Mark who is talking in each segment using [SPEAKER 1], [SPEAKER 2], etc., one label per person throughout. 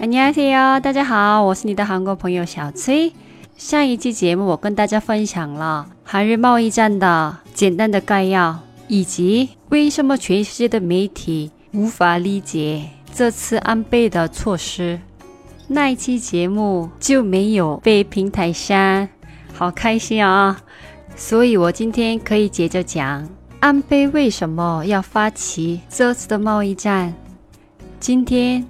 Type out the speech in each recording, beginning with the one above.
[SPEAKER 1] 안녕하세요，大家好，我是你的韩国朋友小崔。上一期节目我跟大家分享了韩日贸易战的简单的概要，以及为什么全世界的媒体无法理解这次安倍的措施。那一期节目就没有被平台删，好开心啊！所以我今天可以接着讲安倍为什么要发起这次的贸易战。今天。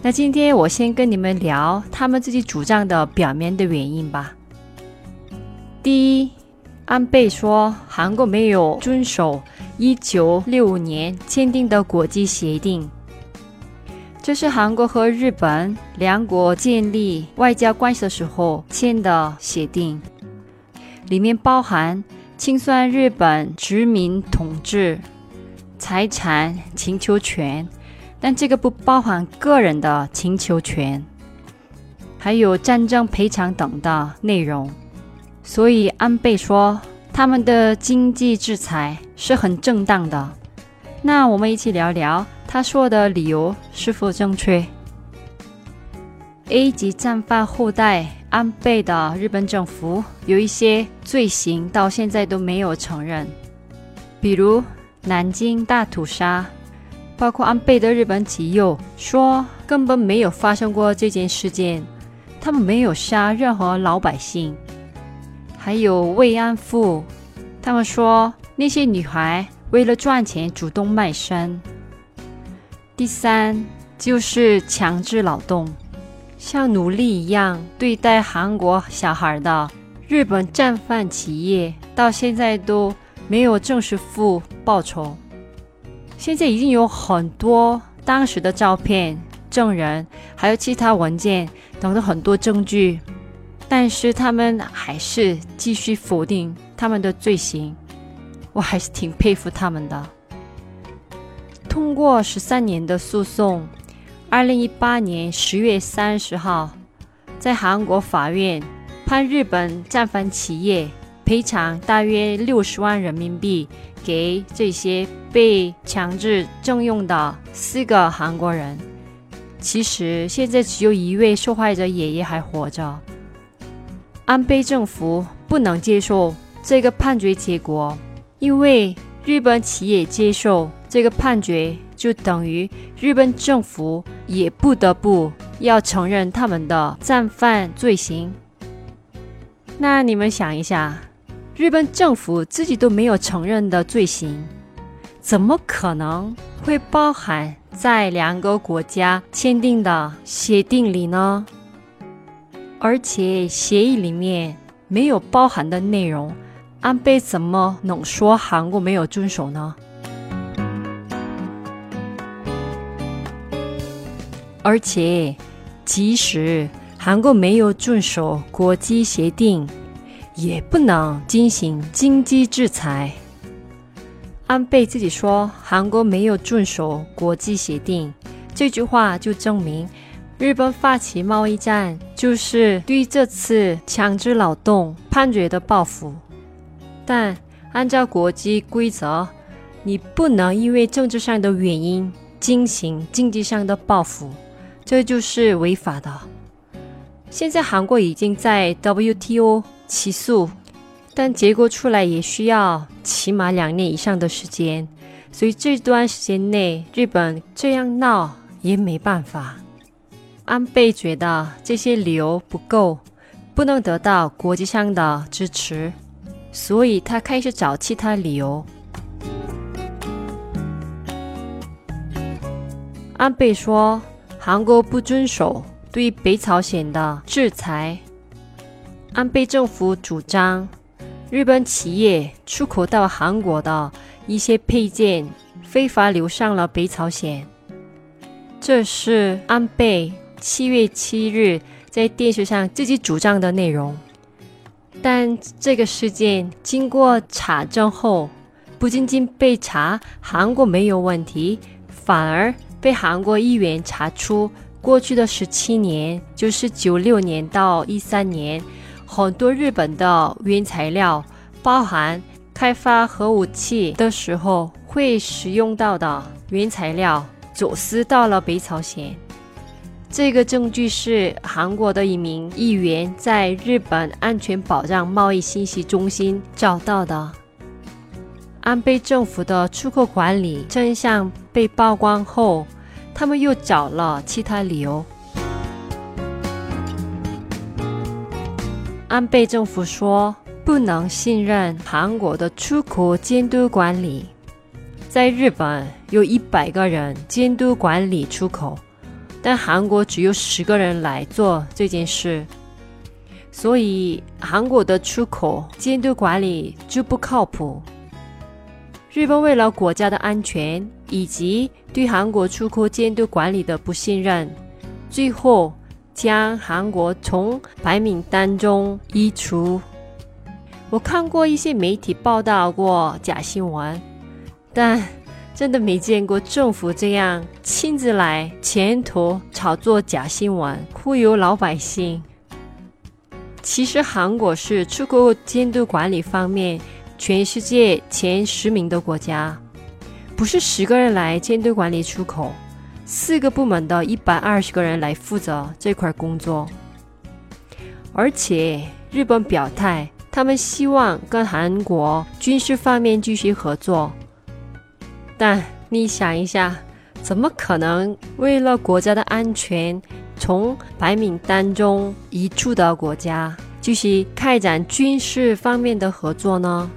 [SPEAKER 1] 那今天我先跟你们聊他们自己主张的表面的原因吧。第一，安倍说韩国没有遵守一九六五年签订的国际协定，这是韩国和日本两国建立外交关系的时候签的协定，里面包含清算日本殖民统治、财产请求权。但这个不包含个人的请求权，还有战争赔偿等的内容。所以安倍说他们的经济制裁是很正当的。那我们一起聊聊他说的理由是否正确？A 级战犯后代安倍的日本政府有一些罪行到现在都没有承认，比如南京大屠杀。包括安倍的日本企友说根本没有发生过这件事件，他们没有杀任何老百姓。还有慰安妇，他们说那些女孩为了赚钱主动卖身。第三就是强制劳动，像奴隶一样对待韩国小孩的日本战犯企业，到现在都没有正式付报酬。现在已经有很多当时的照片、证人，还有其他文件等等很多证据，但是他们还是继续否定他们的罪行。我还是挺佩服他们的。通过十三年的诉讼，二零一八年十月三十号，在韩国法院判日本战犯企业赔偿大约六十万人民币给这些。被强制征用的四个韩国人，其实现在只有一位受害者爷爷还活着。安倍政府不能接受这个判决结果，因为日本企业接受这个判决，就等于日本政府也不得不要承认他们的战犯罪行。那你们想一下，日本政府自己都没有承认的罪行。怎么可能会包含在两个国家签订的协定里呢？而且协议里面没有包含的内容，安倍怎么能说韩国没有遵守呢？而且，即使韩国没有遵守国际协定，也不能进行经济制裁。安倍自己说韩国没有遵守国际协定，这句话就证明日本发起贸易战就是对这次强制劳动判决的报复。但按照国际规则，你不能因为政治上的原因进行经济上的报复，这就是违法的。现在韩国已经在 WTO 起诉。但结果出来也需要起码两年以上的时间，所以这段时间内日本这样闹也没办法。安倍觉得这些理由不够，不能得到国际上的支持，所以他开始找其他理由。安倍说，韩国不遵守对北朝鲜的制裁。安倍政府主张。日本企业出口到韩国的一些配件非法流上了北朝鲜，这是安倍七月七日在电视上自己主张的内容。但这个事件经过查证后，不仅仅被查韩国没有问题，反而被韩国议员查出，过去的十七年，就是九六年到一三年，很多日本的原材料，包含开发核武器的时候会使用到的原材料，走私到了北朝鲜。这个证据是韩国的一名议员在日本安全保障贸易信息中心找到的。安倍政府的出口管理真相被曝光后，他们又找了其他理由。安倍政府说不能信任韩国的出口监督管理，在日本有一百个人监督管理出口。但韩国只有十个人来做这件事，所以韩国的出口监督管理就不靠谱。日本为了国家的安全以及对韩国出口监督管理的不信任，最后将韩国从白名单中移除。我看过一些媒体报道过假新闻，但。真的没见过政府这样亲自来牵头炒作假新闻，忽悠老百姓。其实韩国是出口监督管理方面全世界前十名的国家，不是十个人来监督管理出口，四个部门的一百二十个人来负责这块工作。而且日本表态，他们希望跟韩国军事方面继续合作。但你想一下，怎么可能为了国家的安全，从白名单中移出的国家，继续开展军事方面的合作呢？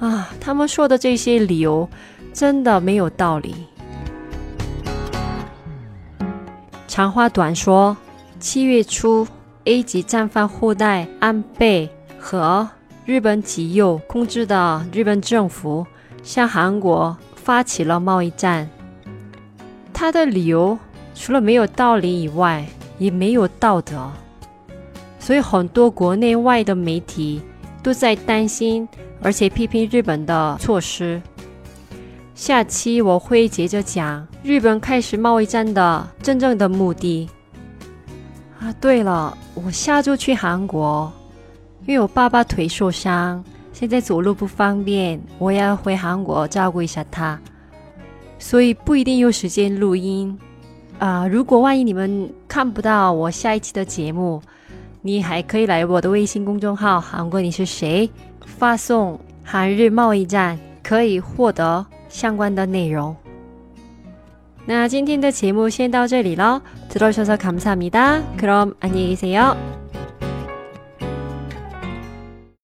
[SPEAKER 1] 啊，他们说的这些理由真的没有道理。长话短说，七月初，A 级战犯后代安倍和日本极右控制的日本政府向韩国。发起了贸易战，他的理由除了没有道理以外，也没有道德，所以很多国内外的媒体都在担心，而且批评日本的措施。下期我会接着讲日本开始贸易战的真正的目的。啊，对了，我下周去韩国，因为我爸爸腿受伤。现在走路不方便，我要回韩国照顾一下他，所以不一定有时间录音啊。如果万一你们看不到我下一期的节目，你还可以来我的微信公众号“韩国你是谁”，发送“韩日贸易战”，可以获得 相关的内容。那今天的节目先到这里了，들어주셔서감사합니다그럼안녕히계세요